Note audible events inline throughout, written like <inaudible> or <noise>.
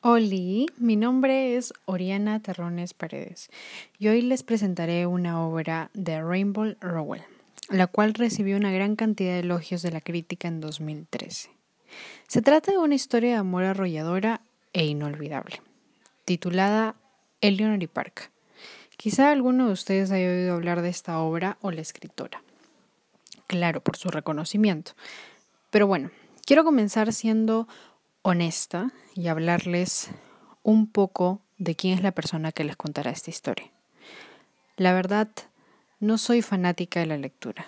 Hola, mi nombre es Oriana Terrones Paredes y hoy les presentaré una obra de Rainbow Rowell, la cual recibió una gran cantidad de elogios de la crítica en 2013. Se trata de una historia de amor arrolladora e inolvidable, titulada Eleanor y Park. Quizá alguno de ustedes haya oído hablar de esta obra o la escritora. Claro, por su reconocimiento. Pero bueno, quiero comenzar siendo honesta y hablarles un poco de quién es la persona que les contará esta historia. La verdad, no soy fanática de la lectura.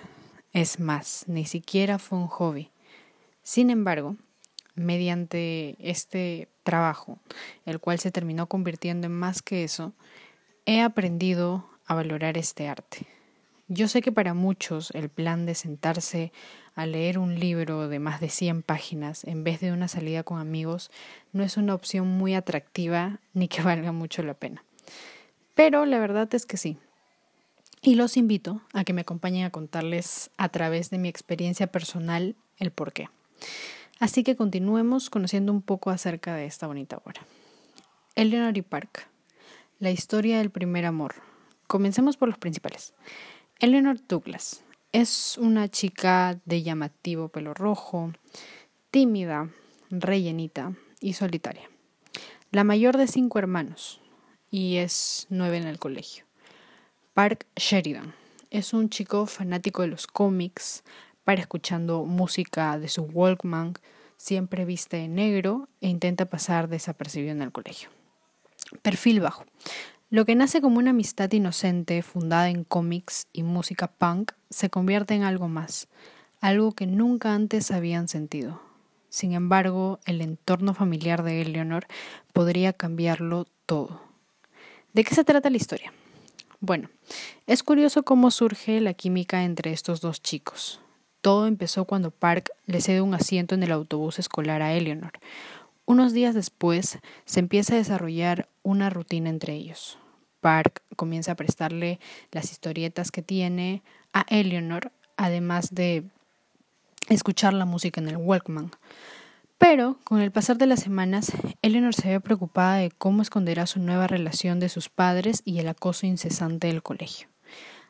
Es más, ni siquiera fue un hobby. Sin embargo, mediante este trabajo, el cual se terminó convirtiendo en más que eso, he aprendido a valorar este arte. Yo sé que para muchos el plan de sentarse a leer un libro de más de 100 páginas en vez de una salida con amigos no es una opción muy atractiva <laughs> ni que valga mucho la pena. Pero la verdad es que sí. Y los invito a que me acompañen a contarles a través de mi experiencia personal el por qué. Así que continuemos conociendo un poco acerca de esta bonita obra. Eleanor Park. La historia del primer amor. Comencemos por los principales. Eleanor Douglas es una chica de llamativo pelo rojo, tímida, rellenita y solitaria. La mayor de cinco hermanos y es nueve en el colegio. Park Sheridan es un chico fanático de los cómics, para escuchando música de su Walkman, siempre viste negro e intenta pasar desapercibido en el colegio. Perfil bajo. Lo que nace como una amistad inocente fundada en cómics y música punk se convierte en algo más, algo que nunca antes habían sentido. Sin embargo, el entorno familiar de Eleanor podría cambiarlo todo. ¿De qué se trata la historia? Bueno, es curioso cómo surge la química entre estos dos chicos. Todo empezó cuando Park le cede un asiento en el autobús escolar a Eleanor, unos días después se empieza a desarrollar una rutina entre ellos. Park comienza a prestarle las historietas que tiene a Eleanor, además de escuchar la música en el Walkman. Pero con el pasar de las semanas, Eleanor se ve preocupada de cómo esconderá su nueva relación de sus padres y el acoso incesante del colegio,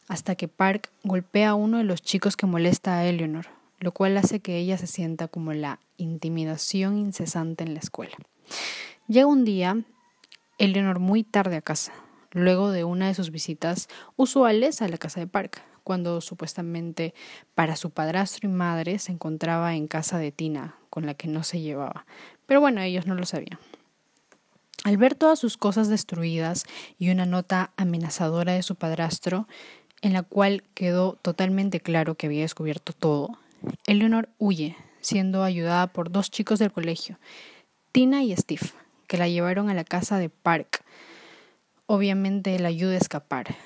hasta que Park golpea a uno de los chicos que molesta a Eleanor, lo cual hace que ella se sienta como la intimidación incesante en la escuela. Llega un día, Eleanor muy tarde a casa, luego de una de sus visitas usuales a la casa de Park, cuando supuestamente para su padrastro y madre se encontraba en casa de Tina, con la que no se llevaba. Pero bueno, ellos no lo sabían. Al ver todas sus cosas destruidas y una nota amenazadora de su padrastro, en la cual quedó totalmente claro que había descubierto todo, Eleanor huye, siendo ayudada por dos chicos del colegio, Tina y Steve, que la llevaron a la casa de Park. Obviamente la ayuda a escapar.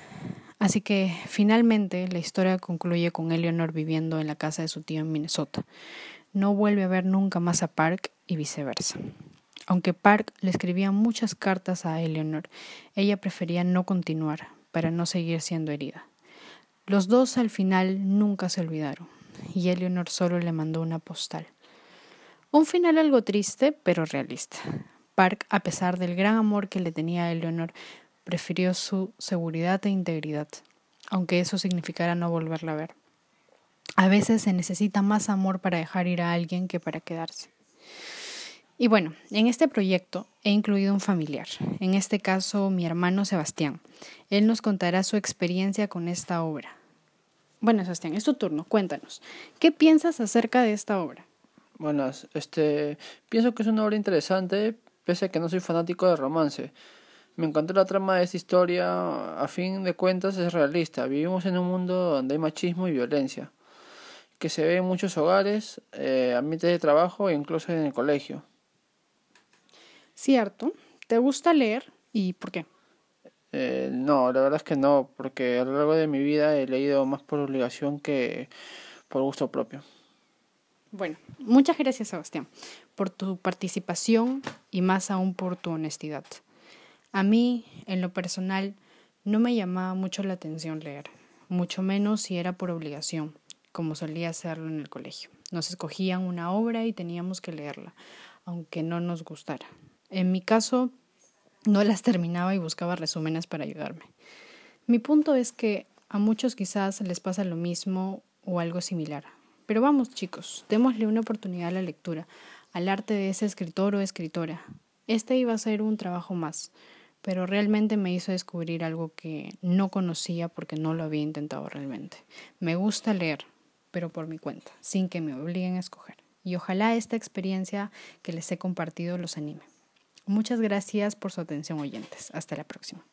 Así que finalmente la historia concluye con Eleanor viviendo en la casa de su tío en Minnesota. No vuelve a ver nunca más a Park y viceversa. Aunque Park le escribía muchas cartas a Eleanor, ella prefería no continuar para no seguir siendo herida. Los dos al final nunca se olvidaron y Eleanor solo le mandó una postal. Un final algo triste, pero realista. Park, a pesar del gran amor que le tenía a Eleanor, prefirió su seguridad e integridad, aunque eso significara no volverla a ver. A veces se necesita más amor para dejar ir a alguien que para quedarse. Y bueno, en este proyecto he incluido un familiar, en este caso mi hermano Sebastián. Él nos contará su experiencia con esta obra. Bueno, Sebastián, es tu turno, cuéntanos. ¿Qué piensas acerca de esta obra? Bueno, este, pienso que es una obra interesante, pese a que no soy fanático de romance. Me encantó la trama de esta historia, a fin de cuentas es realista. Vivimos en un mundo donde hay machismo y violencia, que se ve en muchos hogares, eh, ambientes de trabajo e incluso en el colegio. Cierto. ¿Te gusta leer y por qué? Eh, no, la verdad es que no, porque a lo largo de mi vida he leído más por obligación que por gusto propio. Bueno, muchas gracias Sebastián por tu participación y más aún por tu honestidad. A mí, en lo personal, no me llamaba mucho la atención leer, mucho menos si era por obligación, como solía hacerlo en el colegio. Nos escogían una obra y teníamos que leerla, aunque no nos gustara. En mi caso, no las terminaba y buscaba resúmenes para ayudarme. Mi punto es que a muchos quizás les pasa lo mismo o algo similar. Pero vamos chicos, démosle una oportunidad a la lectura, al arte de ese escritor o escritora. Este iba a ser un trabajo más, pero realmente me hizo descubrir algo que no conocía porque no lo había intentado realmente. Me gusta leer, pero por mi cuenta, sin que me obliguen a escoger. Y ojalá esta experiencia que les he compartido los anime. Muchas gracias por su atención oyentes. Hasta la próxima.